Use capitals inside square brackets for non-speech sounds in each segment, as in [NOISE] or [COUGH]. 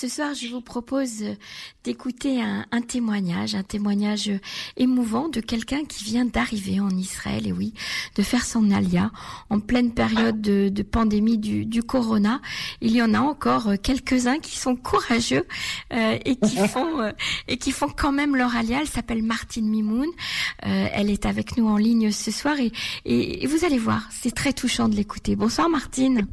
Ce soir, je vous propose d'écouter un, un, témoignage, un témoignage émouvant de quelqu'un qui vient d'arriver en Israël, et oui, de faire son alia en pleine période de, de pandémie du, du, corona. Il y en a encore quelques-uns qui sont courageux euh, et qui [LAUGHS] font euh, et qui font quand même leur alia. Elle s'appelle Martine Mimoun. Euh, elle est avec nous en ligne ce soir et, et, et vous allez voir, c'est très touchant de l'écouter. Bonsoir Martine.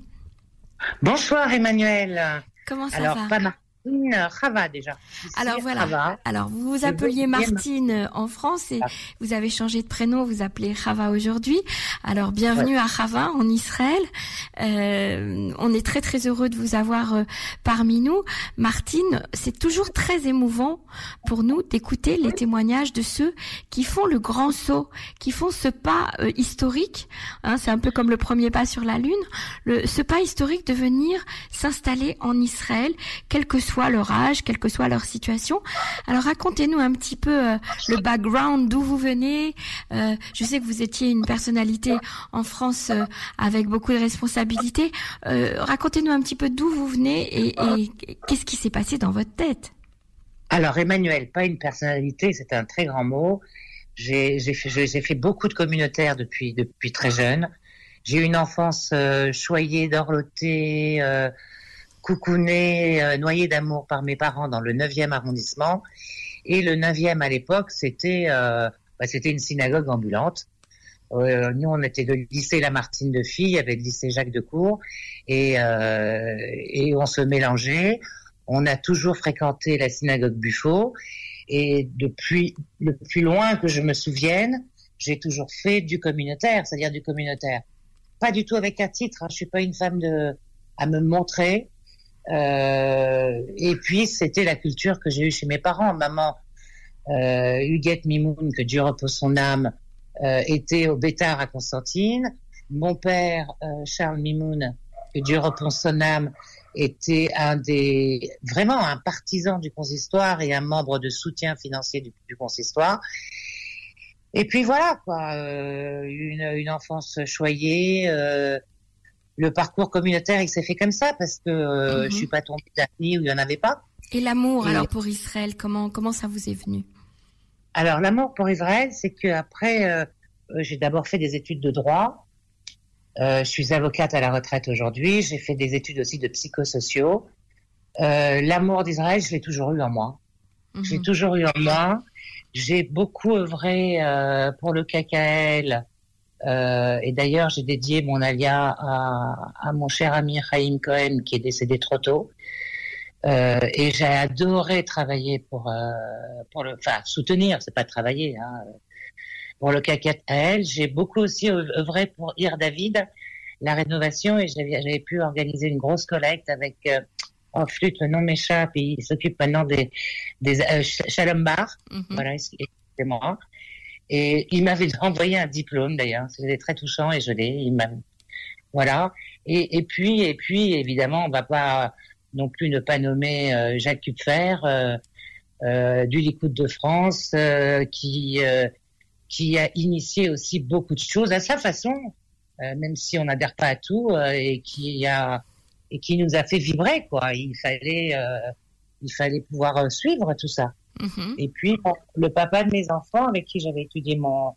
Bonsoir Emmanuel. Comment ça Alors, va? Martine, Rava déjà. Alors voilà. Rava. Alors vous vous appeliez Martine en France et Ah. vous avez changé de prénom, vous appelez Rava aujourd'hui. Alors bienvenue à Rava en Israël. Euh, on est très très heureux de vous avoir euh, parmi nous. Martine, c'est toujours très émouvant pour nous d'écouter les témoignages de ceux qui font le grand saut, qui font ce pas euh, historique. Hein, c'est un peu comme le premier pas sur la lune. Le, ce pas historique de venir s'installer en Israël, quel que soit leur âge, quelle que soit leur situation. Alors racontez-nous un petit peu euh, le background, d'où vous venez. Euh, je sais que vous étiez une personnalité en France euh, avec beaucoup de responsabilités. Racontez-nous un petit peu d'où vous venez et, qu'est-ce qui s'est passé dans votre tête. Alors Emmanuel, pas une personnalité, c'est un très grand mot. J'ai fait, beaucoup de communautaires depuis, depuis très jeune. J'ai eu une enfance choyée, dorlotée, coucounée, euh, noyée d'amour par mes parents dans le 9e arrondissement. Et le 9e à l'époque, c'était euh, bah, c'était une synagogue ambulante. Euh, nous, on était de lycée Lamartine de filles avec le lycée Jacques de Cour et, euh, et on se mélangeait. On a toujours fréquenté la synagogue Buffo et depuis le plus loin que je me souvienne, j'ai toujours fait du communautaire, c'est-à-dire du communautaire. Pas du tout avec un titre. Hein, je suis pas une femme de à me montrer. Euh, et puis c'était la culture que j'ai eue chez mes parents. Maman euh, Huguette Mimoun, que Dieu repose son âme, euh, était au Bétard à Constantine. Mon père Charles Mimoun, que Dieu repose son âme, était un des vraiment un partisan du consistoire et un membre de soutien financier du, du consistoire. Et puis voilà quoi, euh, une, une enfance choyée. euh, le parcours communautaire, il s'est fait comme ça parce que euh, Mhm. je suis pas tombée nid où il y en avait pas. Et l'amour Et- alors pour Israël, comment comment ça vous est venu? Alors l'amour pour Israël, c'est que après, euh, euh, j'ai d'abord fait des études de droit. Euh, je suis avocate à la retraite aujourd'hui. J'ai fait des études aussi de psychosociaux. Euh, l'amour d'Israël, je l'ai toujours eu en moi. J'ai Mhm. toujours eu en moi. J'ai beaucoup œuvré euh, pour le KKL. Euh, et d'ailleurs, j'ai dédié mon alia à, à mon cher ami Chaim Cohen, qui est décédé trop tôt. Euh, et j'ai adoré travailler pour, euh, pour le, enfin, soutenir, c'est pas travailler, hein, pour le KKL. J'ai beaucoup aussi œuvré pour Ir David, la rénovation, et j'avais pu organiser une grosse collecte avec, en flûte, le nom m'échappe, il s'occupe maintenant des, des Sh- Shalom Bar, Mhm. voilà, excusez-moi. Et il m'avait [LAUGHS] envoyé un diplôme d'ailleurs, c'était très touchant et je l'ai. Il m'a, voilà. Et, et puis, et puis, évidemment, on va pas non plus ne pas nommer euh, Jacques Kupfer euh, euh, du Likoud de France, euh, qui euh, qui a initié aussi beaucoup de choses à sa façon, euh, même si on n'adhère pas à tout, et qui a et qui nous a fait vibrer quoi. Il fallait il fallait pouvoir suivre tout ça. Mhm. Et puis bon, le papa de mes enfants, avec qui j'avais étudié mon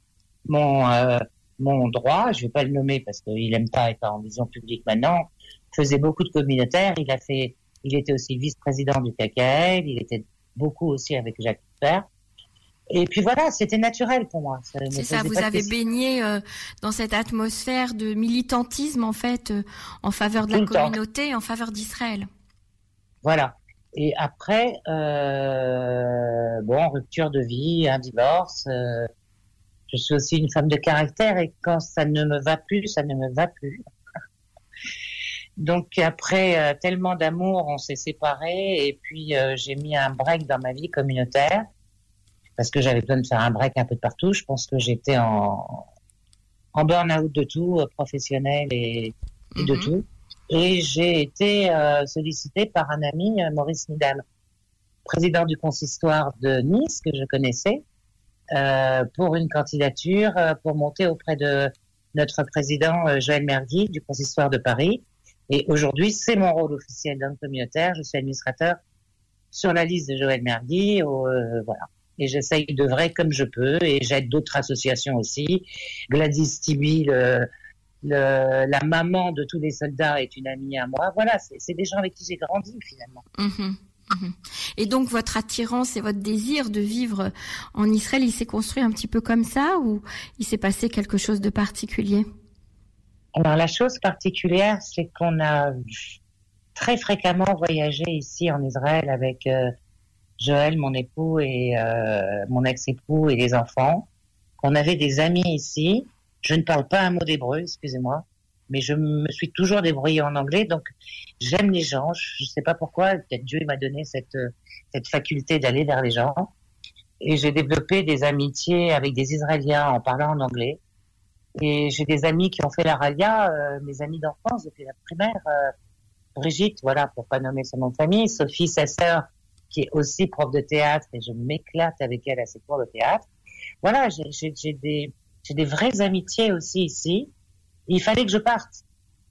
mon euh, mon droit, je vais pas le nommer parce qu'il aime pas être en vision publique maintenant, faisait beaucoup de communautaires. Il a fait, il était aussi vice-président du KKL. Il était beaucoup aussi avec Jacques Fer. Et puis voilà, c'était naturel pour moi. C'est ça, vous avez baigné euh, dans cette atmosphère de militantisme en fait euh, en faveur de la temps. communauté, en faveur d'Israël. Voilà. Et après, euh, bon, rupture de vie, un divorce. euh, je suis aussi une femme de caractère et quand ça ne me va plus, ça ne me va plus. [LAUGHS] Donc après euh, tellement d'amour, on s'est séparés et puis euh, j'ai mis un break dans ma vie communautaire parce que j'avais besoin de faire un break un peu de partout. Je pense que j'étais en, en burn-out de tout, euh, professionnel et, et de Mhm. tout. Et j'ai été euh, sollicitée par un ami, euh, Maurice Midam, président du consistoire de Nice, que je connaissais, euh, pour une candidature euh, pour monter auprès de notre président euh, Joël Mergui du consistoire de Paris. Et aujourd'hui, c'est mon rôle officiel d'homme communautaire. Je suis administrateur sur la liste de Joël Mergui, voilà. Et j'essaye de vrai comme je peux, et j'aide d'autres associations aussi. Gladys Tibi, la maman de tous les soldats, est une amie à moi. Voilà, c'est des gens avec qui j'ai grandi finalement. Mhm. Mhm. Et donc votre attirance et votre désir de vivre en Israël, il s'est construit un petit peu comme ça ou il s'est passé quelque chose de particulier? Alors la chose particulière, c'est qu'on a très fréquemment voyagé ici en Israël avec euh, Joël, mon époux et euh, mon ex-époux et les enfants. On avait des amis ici. Je ne parle pas un mot d'hébreu, excusez-moi mais je me suis toujours débrouillée en anglais, donc j'aime les gens. Je ne sais pas pourquoi, peut-être Dieu m'a donné cette cette faculté d'aller vers les gens. Et j'ai développé des amitiés avec des Israéliens en parlant en anglais. Et j'ai des amis qui ont fait la ralia, euh, mes amis d'enfance depuis la primaire. Euh, Brigitte, voilà, pour pas nommer son nom de famille, Sophie, sa sœur, qui est aussi prof de théâtre, et je m'éclate avec elle à ses cours de théâtre. Voilà, j'ai des, des vraies amitiés aussi ici. Il fallait que je parte.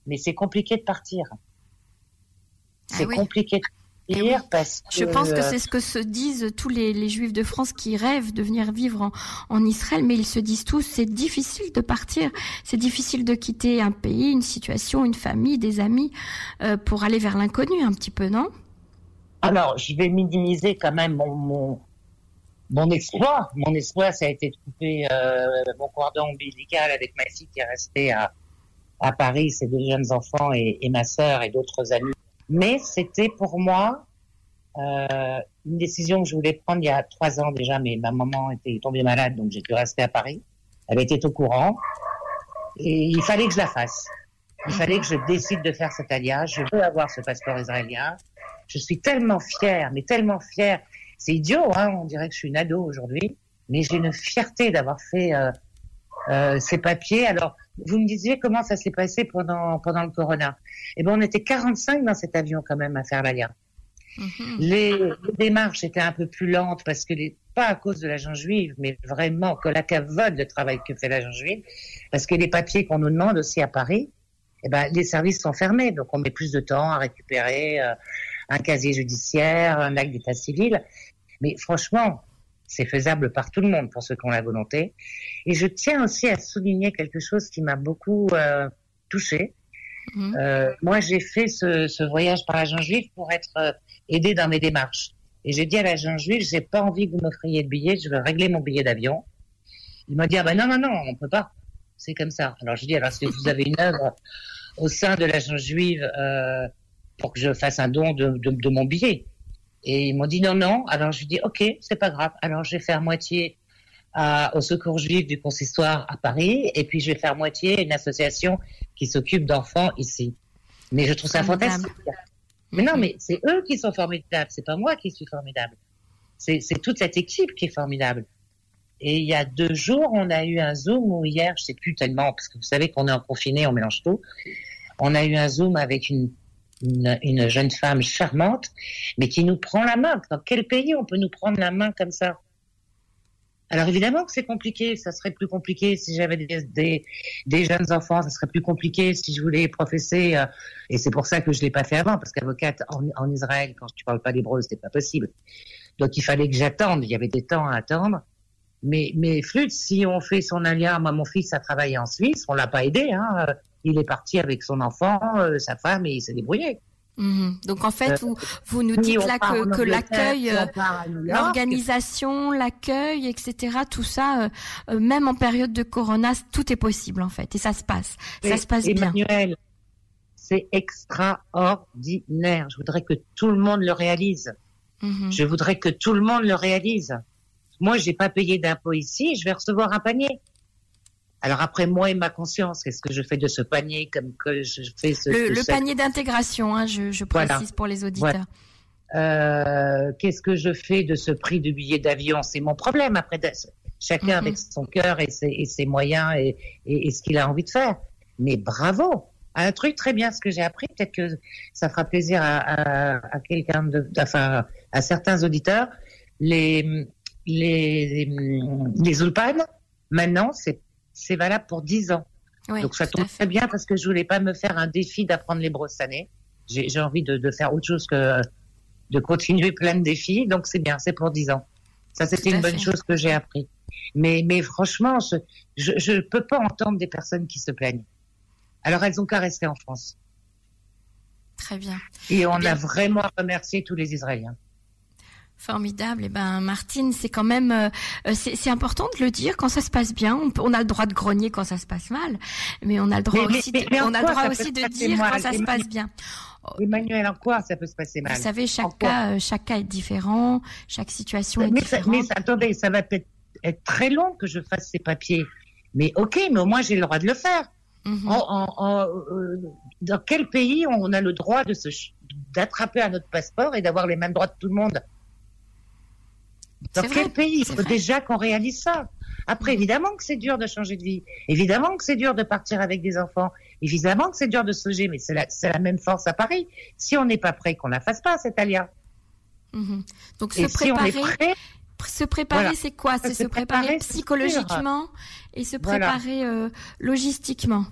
Mais c'est compliqué de partir. C'est ah compliqué de partir eh parce que... Je pense que c'est ce que se disent tous les, juifs de France qui rêvent de venir vivre en, Israël, mais ils se disent tous, c'est difficile de partir, c'est difficile de quitter un pays, une situation, une famille, des amis, euh, pour aller vers l'inconnu un petit peu, non? Alors, je vais minimiser quand même mon, mon, mon exploit. Mon exploit, ça a été de couper euh, mon cordon ombilical avec ma fille qui est restée à à Paris, c'est deux jeunes enfants et, et ma sœur et d'autres amis. Mais c'était pour moi euh, une décision que je voulais prendre il y a trois ans déjà, mais ma maman était tombée malade, donc j'ai pu rester à Paris. Elle était au courant et il fallait que je la fasse. Il fallait que je décide de faire cet alliage. Je veux avoir ce passeport israélien. Je suis tellement fière, mais tellement fière. C'est idiot, hein on dirait que je suis une ado aujourd'hui, mais j'ai une fierté d'avoir fait euh, euh, ces papiers. Alors, vous me disiez comment ça s'est passé pendant pendant le corona. Eh ben, on était 45 dans cet avion quand même à faire l'alliance. Mhm. Les, démarches étaient un peu plus lentes parce que les, pas à cause de l'agent juive, mais vraiment que la cavode de travail que fait l'agent juive, parce que les papiers qu'on nous demande aussi à Paris, eh ben, les services sont fermés, donc on met plus de temps à récupérer euh, un casier judiciaire, un acte d'état civil. Mais franchement, c'est faisable par tout le monde pour ceux qui ont la volonté. Et je tiens aussi à souligner quelque chose qui m'a beaucoup euh, touchée. Mhm. Euh, moi, j'ai fait ce, ce, voyage par l'agent juif pour être euh, aidé dans mes démarches. Et j'ai dit à l'agent juif, j'ai pas envie que vous m'offriez le billet, je veux régler mon billet d'avion. Il m'a dit, ah ben non, non, non, on peut pas. C'est comme ça. Alors je dis, alors si vous avez une œuvre au sein de l'agent juive euh, pour que je fasse un don de, de, de mon billet. Et ils m'ont dit non, non. Alors je lui dis ok, c'est pas grave. Alors je vais faire moitié à, au Secours Juif du Consistoire à Paris, et puis je vais faire moitié une association qui s'occupe d'enfants ici. Mais je trouve ça fantastique. Mais non, mais c'est eux qui sont formidables. C'est pas moi qui suis formidable. C'est toute cette équipe qui est formidable. Et il y a deux jours, on a eu un Zoom, ou hier, je sais plus tellement, parce que vous savez qu'on est en confiné, on mélange tout. On a eu un Zoom avec une une, jeune femme charmante, mais qui nous prend la main. Dans quel pays on peut nous prendre la main comme ça? Alors évidemment que c'est compliqué, ça serait plus compliqué si j'avais des, des, jeunes enfants, ça serait plus compliqué si je voulais professer, euh, et c'est pour ça que je l'ai pas fait avant, parce qu'avocate en, Israël, quand tu parles pas l'hébreu, c'était pas possible. Donc il fallait que j'attende, il y avait des temps à attendre. Mais, mais si on fait son alliance, moi mon fils a travaillé en Suisse, on l'a pas aidé, hein, il est parti avec son enfant, euh, sa femme, et il s'est débrouillé. Mhm. Donc en fait, euh, vous, vous nous dites là que, l'accueil, euh, l'organisation, l'accueil, etc., tout ça, même en période de corona, tout est possible en fait, et ça se passe, ça se passe bien. Emmanuel, c'est extraordinaire. Je voudrais que tout le monde le réalise. Mhm. Je voudrais que tout le monde le réalise. Moi, j'ai pas payé d'impôts ici, je vais recevoir un panier. Alors après, moi et ma conscience, qu'est-ce que je fais de ce panier comme que je fais ce, le, panier d'intégration, hein, je, précise pour les auditeurs. Euh, qu'est-ce que je fais de ce prix du billet d'avion? C'est mon problème. Après, chacun mm-hmm. avec son cœur et ses, moyens et, ce qu'il a envie de faire. Mais bravo Un truc très bien, ce que j'ai appris, peut-être que ça fera plaisir à, quelqu'un, de, enfin, à certains auditeurs. Les les les Ulpan, maintenant, c'est c'est valable pour 10 ans. Donc ça tombe très bien parce que je voulais pas me faire un défi d'apprendre l'hébreu cette année. J'ai envie de, de, faire autre chose que de continuer plein de défis. Donc c'est bien, c'est pour 10 ans. Ça, c'était une bonne chose que j'ai appris. Mais, mais franchement, je ne peux pas entendre des personnes qui se plaignent. Alors elles ont qu'à rester en France. Très bien. Et on a vraiment à remercier tous les Israéliens. Formidable. Eh ben, Martine, c'est quand même, euh, c'est important de le dire quand ça se passe bien. On, a le droit de grogner quand ça se passe mal, mais on a le droit aussi, de, on a le droit aussi de dire quand ça se passe bien. Emmanuel, en quoi ça peut se passer mal? Vous savez, chaque cas, euh, chaque cas est différent, chaque situation est différente. mais attendez, ça va peut-être être très long que je fasse ces papiers. Mais ok, mais au moins j'ai le droit de le faire. Mhm. Euh, dans quel pays on a le droit de se d'attraper à notre passeport et d'avoir les mêmes droits que tout le monde? Dans quel pays Il faut déjà qu'on réalise ça. Après, évidemment que c'est dur de changer de vie. Évidemment que c'est dur de partir avec des enfants. Évidemment que c'est dur de se loger, mais c'est la, la, même force à Paris. Si on n'est pas prêt, qu'on la fasse pas, cette alia. Mhm. Donc se préparer, se préparer, c'est quoi C'est se, préparer, psychologiquement et se préparer euh, logistiquement.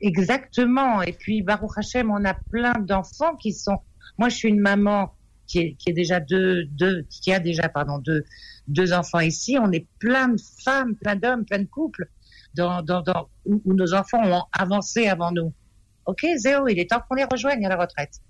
Exactement. Et puis, Baruch Hashem, on a plein d'enfants qui sont. Moi, je suis une maman qui est, qui est déjà deux, deux, qui a déjà, pardon, deux, deux enfants ici. On est plein de femmes, plein d'hommes, plein de couples dans, dans, dans où, nos enfants ont avancé avant nous. Ok, Zéo, il est temps qu'on les rejoigne à la retraite.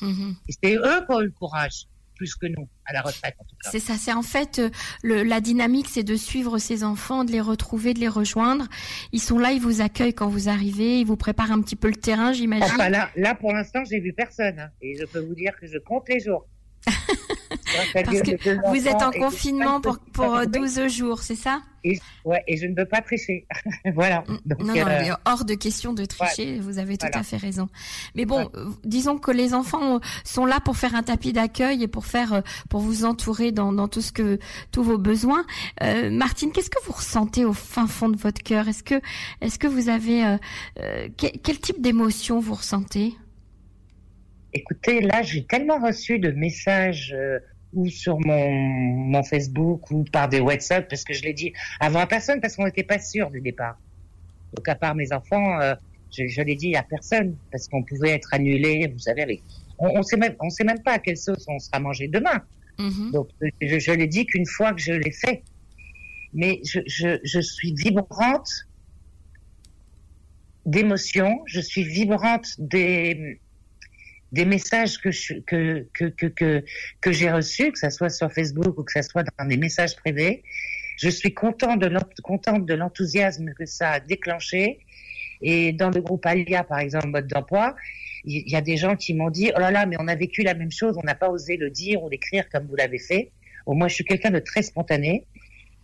Mm-hmm. Et c'est eux qui ont eu le courage plus que nous à la retraite en tout cas. C'est ça, c'est en fait euh, le, la dynamique, c'est de suivre ces enfants, de les retrouver, de les rejoindre. Ils sont là, ils vous accueillent quand vous arrivez, ils vous préparent un petit peu le terrain, j'imagine. Enfin là, là pour l'instant, j'ai vu personne hein. et je peux vous dire que je compte les jours. Parce que vous êtes en confinement pour, pour 12 jours, c'est ça? Et, Ouais, et je ne veux pas tricher. [LAUGHS] voilà. Mm, non, non, euh, hors de question de tricher, vous avez tout à fait raison. Mais bon, euh, disons que les enfants sont là pour faire un tapis d'accueil et pour faire, euh, pour vous entourer dans, dans tout ce que, tous vos besoins. Euh, Martine, qu'est-ce que vous ressentez au fin fond de votre cœur? Est-ce que, est-ce que vous avez, euh, quel, quel type d'émotion vous ressentez? Écoutez, là, j'ai tellement reçu de messages euh, ou sur mon, mon Facebook ou par des WhatsApp, parce que je l'ai dit avant à personne, parce qu'on n'était pas sûr du départ. Donc, à part mes enfants, euh, je, je l'ai dit à personne, parce qu'on pouvait être annulé, vous savez, on, on sait même, on sait même pas à quelle sauce on sera mangé demain. Mm-hmm. Donc, je, je l'ai dit qu'une fois que je l'ai fait. Mais je, je, je suis vibrante d'émotion, je suis vibrante des des messages que que que que que, j'ai reçus, que ça soit sur Facebook ou que ça soit dans des messages privés. Je suis contente de l'enthousiasme que ça a déclenché. Et dans le groupe Alia, par exemple, mode d'emploi, il y, a des gens qui m'ont dit, oh là là, mais on a vécu la même chose, on n'a pas osé le dire ou l'écrire comme vous l'avez fait. Au moins, je suis quelqu'un de très spontané.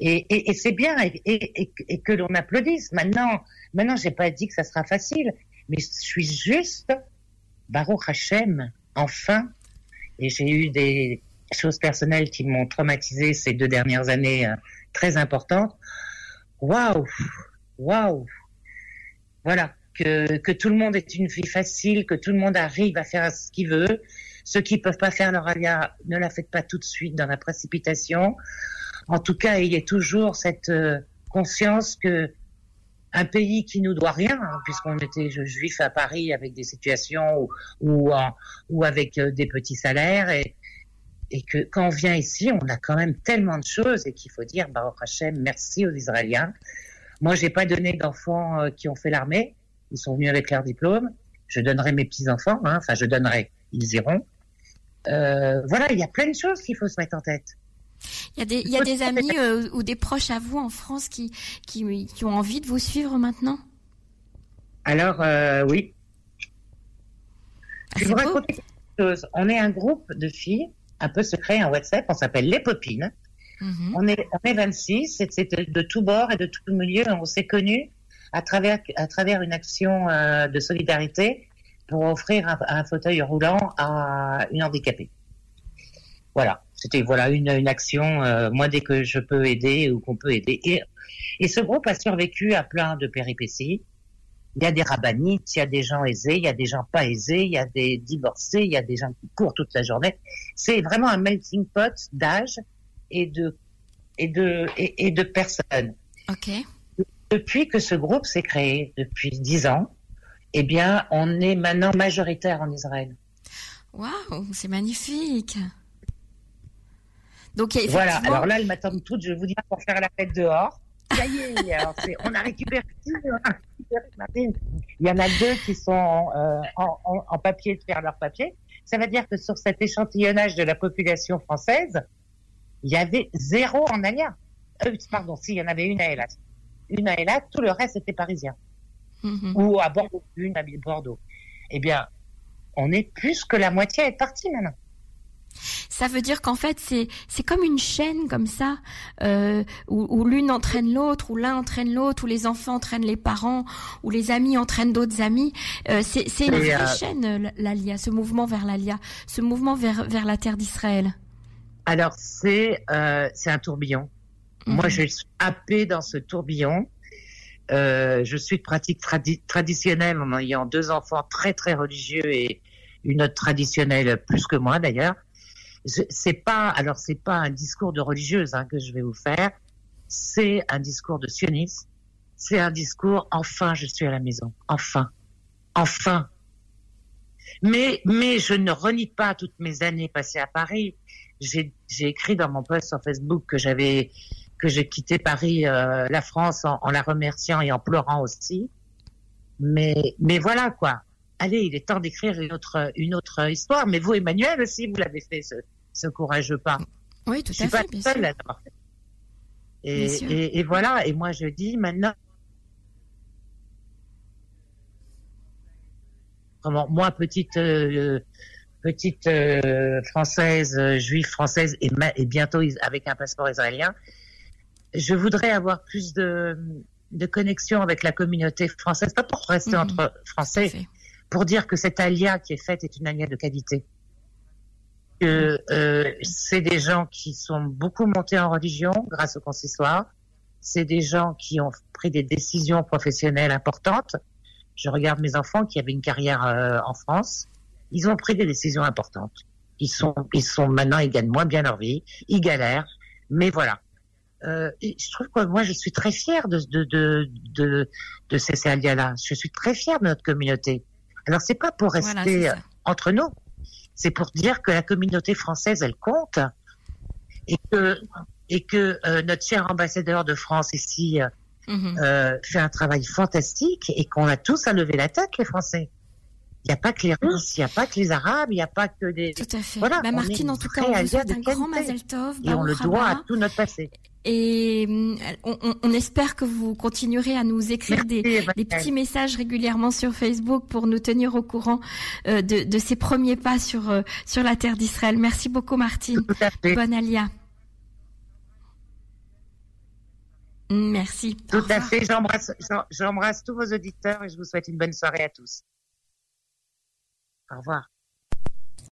Et, et, et c'est bien, et, et que l'on applaudisse. Maintenant, maintenant, j'ai pas dit que ça sera facile, mais je suis juste Baruch Hashem, enfin, et j'ai eu des choses personnelles qui m'ont traumatisé ces deux dernières années euh, très importantes. Waouh, waouh, voilà, que, que tout le monde ait une vie facile, que tout le monde arrive à faire ce qu'il veut. Ceux qui peuvent pas faire leur alia, ne la faites pas tout de suite dans la précipitation. En tout cas, il y a toujours cette euh, conscience que un pays qui nous doit rien, hein, puisqu'on était juifs à Paris avec des situations ou, ou, avec euh, des petits salaires et, et que quand on vient ici, on a quand même tellement de choses et qu'il faut dire, Baruch Hashem, merci aux Israéliens. Moi, j'ai pas donné d'enfants euh, qui ont fait l'armée. Ils sont venus avec leur diplôme. Je donnerai mes petits-enfants. Hein. Enfin, je donnerai. Ils iront. Euh, voilà, il y a plein de choses qu'il faut se mettre en tête. Il y a des, il y a des amis euh, ou des proches à vous en France qui, qui, qui, ont envie de vous suivre maintenant? Alors, euh, oui. Ah, je vais vous raconter quelque chose. On est un groupe de filles, un peu secret, en WhatsApp, on s'appelle Les Popines. Mhm. on, est, on est 26, c'est de tout bord et de tout milieu. On s'est connus à travers, à travers une action euh, de solidarité pour offrir un, un fauteuil roulant à une handicapée. Voilà, c'était voilà une, une action. Euh, moi, dès que je peux aider ou qu'on peut aider. Et, et ce groupe a survécu à plein de péripéties. Il y a des rabbinites, il y a des gens aisés, il y a des gens pas aisés, il y a des divorcés, il y a des gens qui courent toute la journée. C'est vraiment un melting pot d'âge et de et de et, de personnes. Ok. Depuis que ce groupe s'est créé, depuis dix ans, eh bien, on est maintenant majoritaire en Israël. Waouh, c'est magnifique. Donc voilà. Alors là, elles m'attendent toutes. Je vous dis pour faire la fête dehors. Ça y est, [LAUGHS] alors on a récupéré. Il y en a deux qui sont euh, en, en, en, papier de faire leur papier. Ça veut dire que sur cet échantillonnage de la population française, il y avait zéro en Alia. Euh, pardon, s'il y en avait une à Elas. Une à Elas, tout le reste était parisien. Mm-hmm. Ou à Bordeaux, une à Bordeaux. Eh bien, on est plus que la moitié est partie maintenant. Ça veut dire qu'en fait c'est c'est comme une chaîne comme ça euh, où, où l'une entraîne l'autre, où l'un entraîne l'autre, où les enfants entraînent les parents, où les amis entraînent d'autres amis. Euh, c'est c'est une vraie euh, chaîne l'Alia, ce mouvement vers l'Alia, ce mouvement vers vers la terre d'Israël. Alors c'est c'est un tourbillon. Moi mhm. je suis happée dans ce tourbillon. Je suis de pratique traditionnelle en ayant deux enfants très très religieux et une autre traditionnelle plus que moi d'ailleurs c'est pas alors c'est pas un discours de religieuse hein, que je vais vous faire, c'est un discours de sioniste, c'est un discours enfin je suis à la maison, enfin, enfin. Mais mais je ne renie pas toutes mes années passées à Paris. J'ai écrit dans mon post sur Facebook que j'avais que j'ai quitté Paris, euh, la France en, en, la remerciant et en pleurant aussi. Mais mais voilà quoi. Allez, il est temps d'écrire une autre une autre histoire. Mais vous, Emmanuel, aussi, vous l'avez fait ce, ce courageux pas. Oui, tout à fait. Pas bien seule Et, et, voilà. Et moi, je dis maintenant. Comment, moi, petite, euh, petite euh, française, euh, juive française et, et, bientôt avec un passeport israélien, je voudrais avoir plus de, de connexion avec la communauté française, pas pour rester mhm. entre Français, pour dire que cette alia qui est faite est une alia de qualité que euh, c'est des gens qui sont beaucoup montés en religion grâce au consistoire. C'est des gens qui ont pris des décisions professionnelles importantes. Je regarde mes enfants qui avaient une carrière euh, en France. Ils ont pris des décisions importantes. Ils sont, ils sont maintenant, ils gagnent moins bien leur vie. Ils galèrent. Mais voilà. Euh, je trouve que moi, je suis très fière de, de, de, de, de ces là Je suis très fière de notre communauté. Alors, c'est pas pour rester entre nous c'est pour dire que la communauté française, elle compte et que et que euh, notre cher ambassadeur de France ici euh, mhm. euh, fait un travail fantastique et qu'on a tous à lever la tête, les Français. Il n'y a pas que les Russes, il n'y a pas que les Arabes, il n'y a pas que des... Tout à fait. Voilà, bah, Martine, en tout cas, on vous souhaite un grand Mazel Tov. Et on le doit à tout notre passé. Et on, on, espère que vous continuerez à nous écrire des, des, petits messages régulièrement sur Facebook pour nous tenir au courant euh, de, de, ces premiers pas sur, euh, sur la terre d'Israël. Merci beaucoup, Martine. Bonne alia. Merci. Tout à fait. J'embrasse tous vos auditeurs et je vous souhaite une bonne soirée à tous. Au revoir.